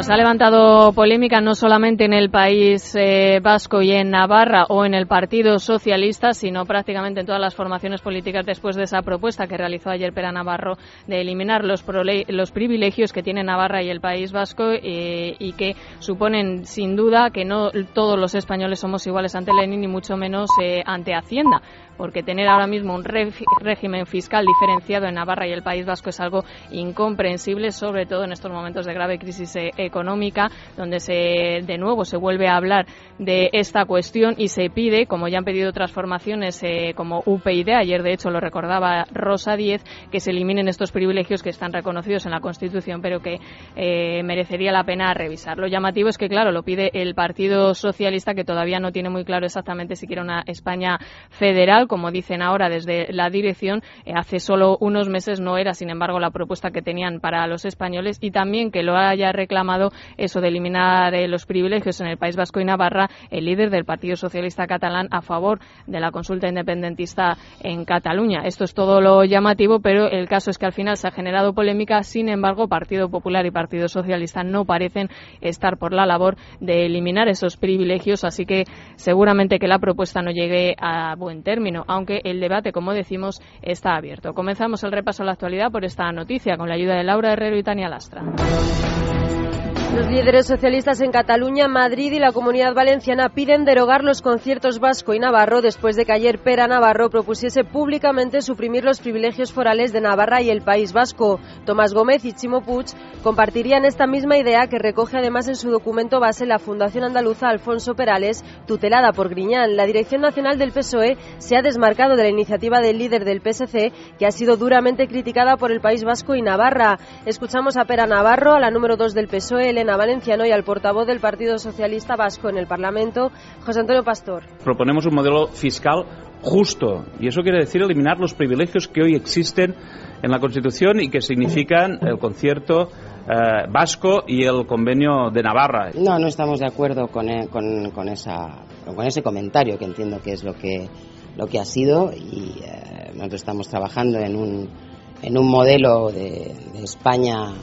Bueno, se ha levantado polémica no solamente en el País eh, Vasco y en Navarra o en el Partido Socialista, sino prácticamente en todas las formaciones políticas después de esa propuesta que realizó ayer Pera Navarro de eliminar los, los privilegios que tiene Navarra y el País Vasco eh, y que suponen sin duda que no todos los españoles somos iguales ante Lenin ni mucho menos eh, ante Hacienda porque tener ahora mismo un régimen fiscal diferenciado en Navarra y el País Vasco es algo incomprensible, sobre todo en estos momentos de grave crisis eh, económica, donde se, de nuevo se vuelve a hablar de esta cuestión y se pide, como ya han pedido otras formaciones eh, como UPyD, ayer de hecho lo recordaba Rosa Díez, que se eliminen estos privilegios que están reconocidos en la Constitución, pero que eh, merecería la pena revisar. Lo llamativo es que, claro, lo pide el Partido Socialista, que todavía no tiene muy claro exactamente si quiere una España federal como dicen ahora desde la dirección, eh, hace solo unos meses no era, sin embargo, la propuesta que tenían para los españoles y también que lo haya reclamado eso de eliminar eh, los privilegios en el País Vasco y Navarra, el líder del Partido Socialista catalán a favor de la consulta independentista en Cataluña. Esto es todo lo llamativo, pero el caso es que al final se ha generado polémica. Sin embargo, Partido Popular y Partido Socialista no parecen estar por la labor de eliminar esos privilegios, así que seguramente que la propuesta no llegue a buen término aunque el debate, como decimos, está abierto. Comenzamos el repaso a la actualidad por esta noticia con la ayuda de Laura Herrero y Tania Lastra. Los líderes socialistas en Cataluña, Madrid y la Comunidad Valenciana piden derogar los conciertos vasco y navarro después de que ayer Pera Navarro propusiese públicamente suprimir los privilegios forales de Navarra y el País Vasco. Tomás Gómez y Chimo Puig compartirían esta misma idea que recoge además en su documento base la Fundación Andaluza Alfonso Perales, tutelada por Griñán. La Dirección Nacional del PSOE se ha desmarcado de la iniciativa del líder del PSC, que ha sido duramente criticada por el País Vasco y Navarra. Escuchamos a Pera Navarro, a la número 2 del PSOE, Elena Valenciano y al portavoz del Partido Socialista Vasco en el Parlamento, José Antonio Pastor. Proponemos un modelo fiscal justo y eso quiere decir eliminar los privilegios que hoy existen en la Constitución y que significan el concierto eh, vasco y el convenio de Navarra. No, no estamos de acuerdo con, e, con, esa, con ese comentario que entiendo que es lo que, lo que ha sido y eh, nosotros estamos trabajando en un, en un modelo de, de España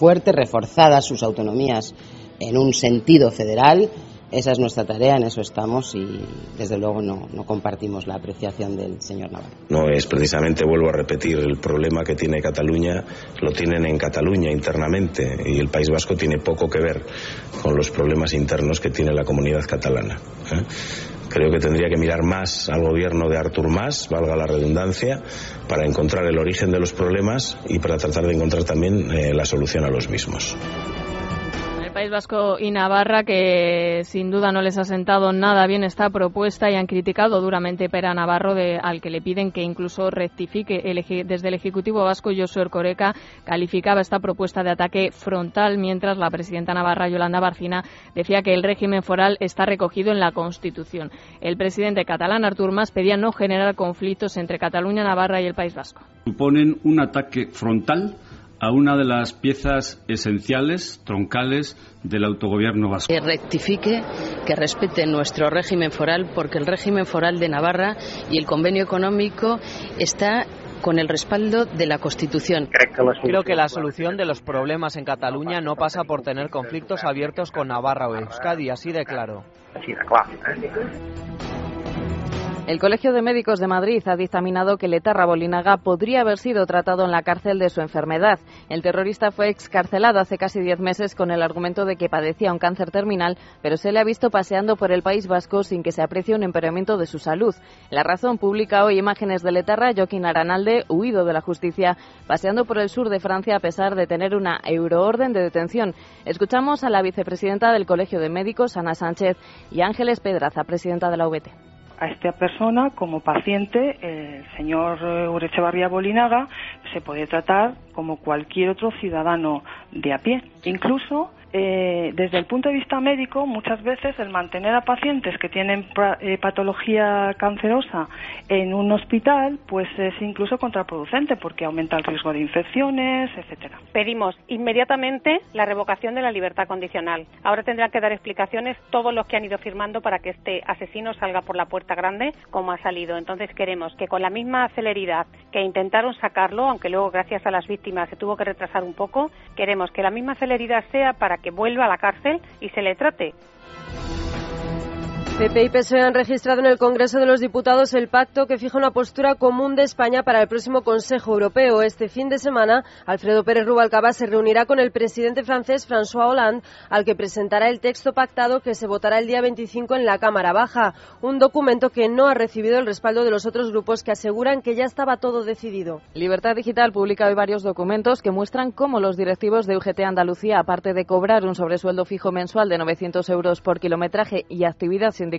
fuerte, reforzadas sus autonomías en un sentido federal. Esa es nuestra tarea, en eso estamos y desde luego no, no, compartimos la apreciación del señor Navarro. No es precisamente, vuelvo a repetir, el problema que tiene Cataluña, lo tienen en Cataluña internamente y el País Vasco tiene poco que ver con los problemas internos que tiene la comunidad catalana. ¿eh? Creo que tendría que mirar más al gobierno de Artur Mas, valga la redundancia, para encontrar el origen de los problemas y para tratar de encontrar también eh, la solución a los mismos. País Vasco y Navarra, que sin duda no les ha sentado nada bien esta propuesta y han criticado duramente Pera Navarro, de, al que le piden que incluso rectifique. desde el Ejecutivo Vasco, Josué Coreca calificaba esta propuesta de ataque frontal, mientras la presidenta navarra, Yolanda Barcina, decía que el régimen foral está recogido en la Constitución. El presidente catalán, Artur Mas, pedía no generar conflictos entre Cataluña, Navarra y el País Vasco. Suponen un ataque frontal a una de las piezas esenciales, troncales, del autogobierno vasco. Que rectifique, que respete nuestro régimen foral, porque el régimen foral de Navarra y el convenio económico está con el respaldo de la Constitución. Creo que la solución de los problemas en Cataluña no pasa por tener conflictos abiertos con Navarra o Euskadi, así de claro. El Colegio de Médicos de Madrid ha dictaminado que Letarra Bolinaga podría haber sido tratado en la cárcel de su enfermedad. El terrorista fue excarcelado hace casi diez meses con el argumento de que padecía un cáncer terminal, pero se le ha visto paseando por el País Vasco sin que se aprecie un empeoramiento de su salud. La razón publica hoy imágenes de Letarra, Joaquín Aranalde, huido de la justicia, paseando por el sur de Francia a pesar de tener una euroorden de detención. Escuchamos a la vicepresidenta del Colegio de Médicos, Ana Sánchez, y Ángeles Pedraza, presidenta de la UBT a esta persona como paciente, el señor Urechevarría Bolinaga se puede tratar como cualquier otro ciudadano de a pie. Incluso eh, desde el punto de vista médico, muchas veces el mantener a pacientes que tienen eh, patología cancerosa en un hospital, pues es incluso contraproducente porque aumenta el riesgo de infecciones, etcétera. Pedimos inmediatamente la revocación de la libertad condicional. Ahora tendrán que dar explicaciones todos los que han ido firmando para que este asesino salga por la puerta grande como ha salido. Entonces queremos que con la misma celeridad que intentaron sacarlo, aunque luego gracias a las víctimas se tuvo que retrasar un poco, queremos que la misma celeridad sea para que vuelva a la cárcel y se le trate. PP y PSOE han registrado en el Congreso de los Diputados el pacto que fija una postura común de España para el próximo Consejo Europeo. Este fin de semana, Alfredo Pérez Rubalcaba se reunirá con el presidente francés François Hollande, al que presentará el texto pactado que se votará el día 25 en la Cámara Baja, un documento que no ha recibido el respaldo de los otros grupos que aseguran que ya estaba todo decidido. Libertad Digital publica hoy varios documentos que muestran cómo los directivos de UGT Andalucía, aparte de cobrar un sobresueldo fijo mensual de 900 euros por kilometraje y actividad sin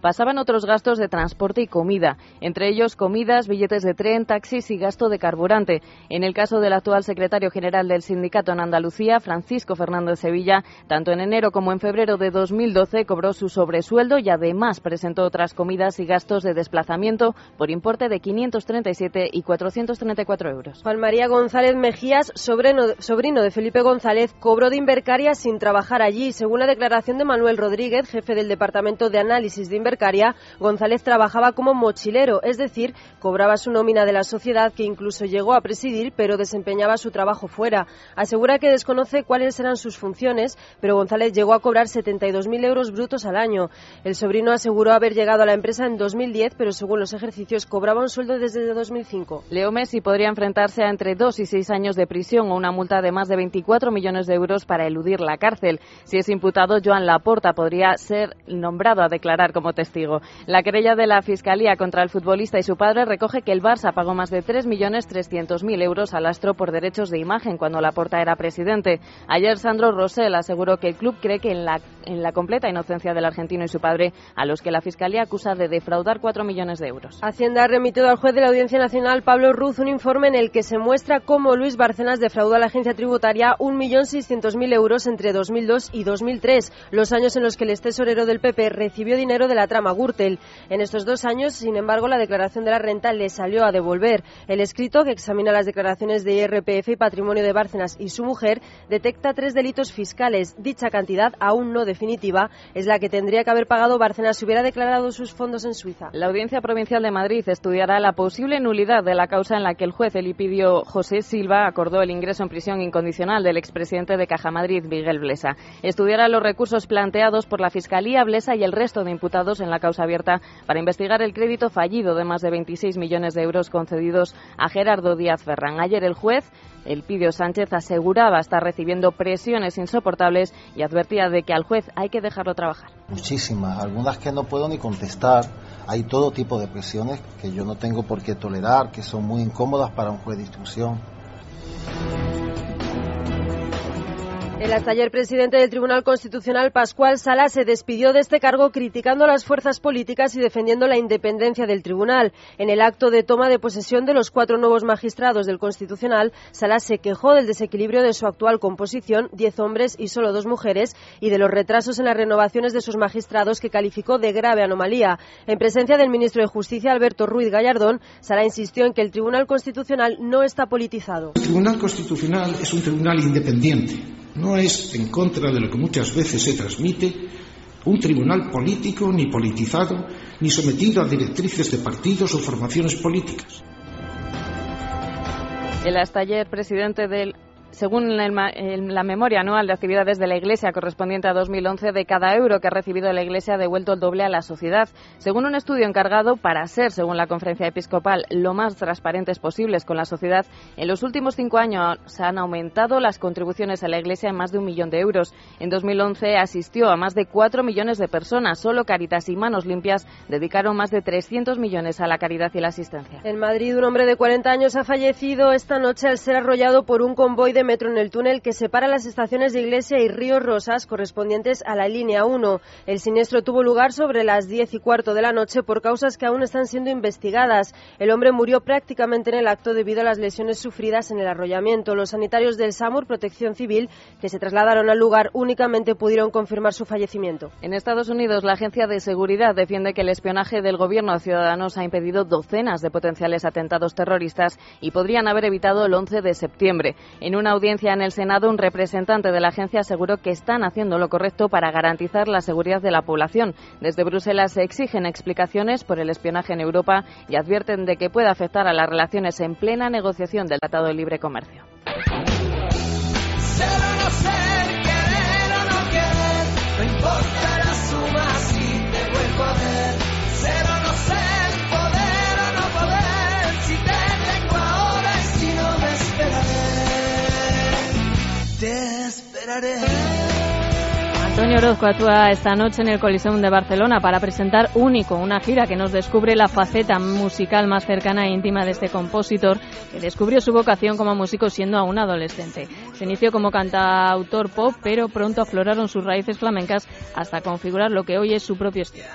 pasaban otros gastos de transporte y comida, entre ellos comidas, billetes de tren, taxis y gasto de carburante. En el caso del actual secretario general del sindicato en Andalucía, Francisco Fernández Sevilla, tanto en enero como en febrero de 2012 cobró su sobresueldo y además presentó otras comidas y gastos de desplazamiento por importe de 537 y 434 euros. Juan María González Mejías, sobrino, sobrino de Felipe González, cobró de Invercaria sin trabajar allí. Según la declaración de Manuel Rodríguez, jefe del Departamento de Análisis de Invercaria, González trabajaba como mochilero, es decir, cobraba su nómina de la sociedad que incluso llegó a presidir, pero desempeñaba su trabajo fuera. Asegura que desconoce cuáles eran sus funciones, pero González llegó a cobrar 72.000 euros brutos al año. El sobrino aseguró haber llegado a la empresa en 2010, pero según los ejercicios cobraba un sueldo desde 2005. Leo Messi podría enfrentarse a entre dos y seis años de prisión o una multa de más de 24 millones de euros para eludir la cárcel. Si es imputado, Joan Laporta podría ser nombrado a declarar como testigo. La querella de la Fiscalía contra el futbolista y su padre recoge que el Barça pagó más de 3.300.000 euros al astro por derechos de imagen cuando Laporta era presidente. Ayer Sandro Rosell aseguró que el club cree que en la, en la completa inocencia del argentino y su padre, a los que la Fiscalía acusa de defraudar 4 millones de euros. Hacienda ha remitido al juez de la Audiencia Nacional, Pablo Ruz, un informe en el que se muestra cómo Luis Barcenas defraudó a la agencia tributaria 1.600.000 euros entre 2002 y 2003, los años en los que el ex tesorero del PP recibió dinero de la trama Gürtel. En estos dos años, sin embargo, la declaración de la renta le salió a devolver. El escrito, que examina las declaraciones de IRPF y patrimonio de Bárcenas y su mujer, detecta tres delitos fiscales. Dicha cantidad, aún no definitiva, es la que tendría que haber pagado Bárcenas si hubiera declarado sus fondos en Suiza. La Audiencia Provincial de Madrid estudiará la posible nulidad de la causa en la que el juez Elipidio José Silva acordó el ingreso en prisión incondicional del expresidente de Caja Madrid, Miguel Blesa. Estudiará los recursos planteados por la Fiscalía, Blesa y el resto de imputados en la causa abierta para investigar el crédito fallido de más de 26 millones de euros concedidos a Gerardo Díaz Ferrán. Ayer el juez Elpidio Sánchez aseguraba estar recibiendo presiones insoportables y advertía de que al juez hay que dejarlo trabajar. Muchísimas, algunas que no puedo ni contestar. Hay todo tipo de presiones que yo no tengo por qué tolerar, que son muy incómodas para un juez de instrucción. El hasta ayer presidente del Tribunal Constitucional, Pascual Sala, se despidió de este cargo criticando las fuerzas políticas y defendiendo la independencia del tribunal. En el acto de toma de posesión de los cuatro nuevos magistrados del Constitucional, Sala se quejó del desequilibrio de su actual composición, diez hombres y solo dos mujeres, y de los retrasos en las renovaciones de sus magistrados que calificó de grave anomalía. En presencia del ministro de Justicia, Alberto Ruiz Gallardón, Sala insistió en que el Tribunal Constitucional no está politizado. El Tribunal Constitucional es un tribunal independiente no es, en contra de lo que muchas veces se transmite, un tribunal político, ni politizado, ni sometido a directrices de partidos o formaciones políticas. El hasta presidente del según la memoria anual de actividades de la Iglesia correspondiente a 2011, de cada euro que ha recibido la Iglesia ha devuelto el doble a la sociedad. Según un estudio encargado para ser, según la conferencia episcopal, lo más transparentes posibles con la sociedad, en los últimos cinco años se han aumentado las contribuciones a la Iglesia en más de un millón de euros. En 2011 asistió a más de cuatro millones de personas. Solo Caritas y Manos Limpias dedicaron más de 300 millones a la caridad y la asistencia. En Madrid, un hombre de 40 años ha fallecido esta noche al ser arrollado por un convoy de de metro en el túnel que separa las estaciones de Iglesia y Río Rosas correspondientes a la línea 1. El siniestro tuvo lugar sobre las 10 y cuarto de la noche por causas que aún están siendo investigadas. El hombre murió prácticamente en el acto debido a las lesiones sufridas en el arrollamiento. Los sanitarios del SAMUR Protección Civil, que se trasladaron al lugar, únicamente pudieron confirmar su fallecimiento. En Estados Unidos, la Agencia de Seguridad defiende que el espionaje del gobierno a ciudadanos ha impedido docenas de potenciales atentados terroristas y podrían haber evitado el 11 de septiembre. En una audiencia en el Senado, un representante de la agencia aseguró que están haciendo lo correcto para garantizar la seguridad de la población. Desde Bruselas se exigen explicaciones por el espionaje en Europa y advierten de que puede afectar a las relaciones en plena negociación del Tratado de Libre Comercio. Antonio Orozco actúa esta noche en el Coliseum de Barcelona para presentar Único, una gira que nos descubre la faceta musical más cercana e íntima de este compositor que descubrió su vocación como músico siendo aún adolescente. Se inició como cantautor pop, pero pronto afloraron sus raíces flamencas hasta configurar lo que hoy es su propio estilo.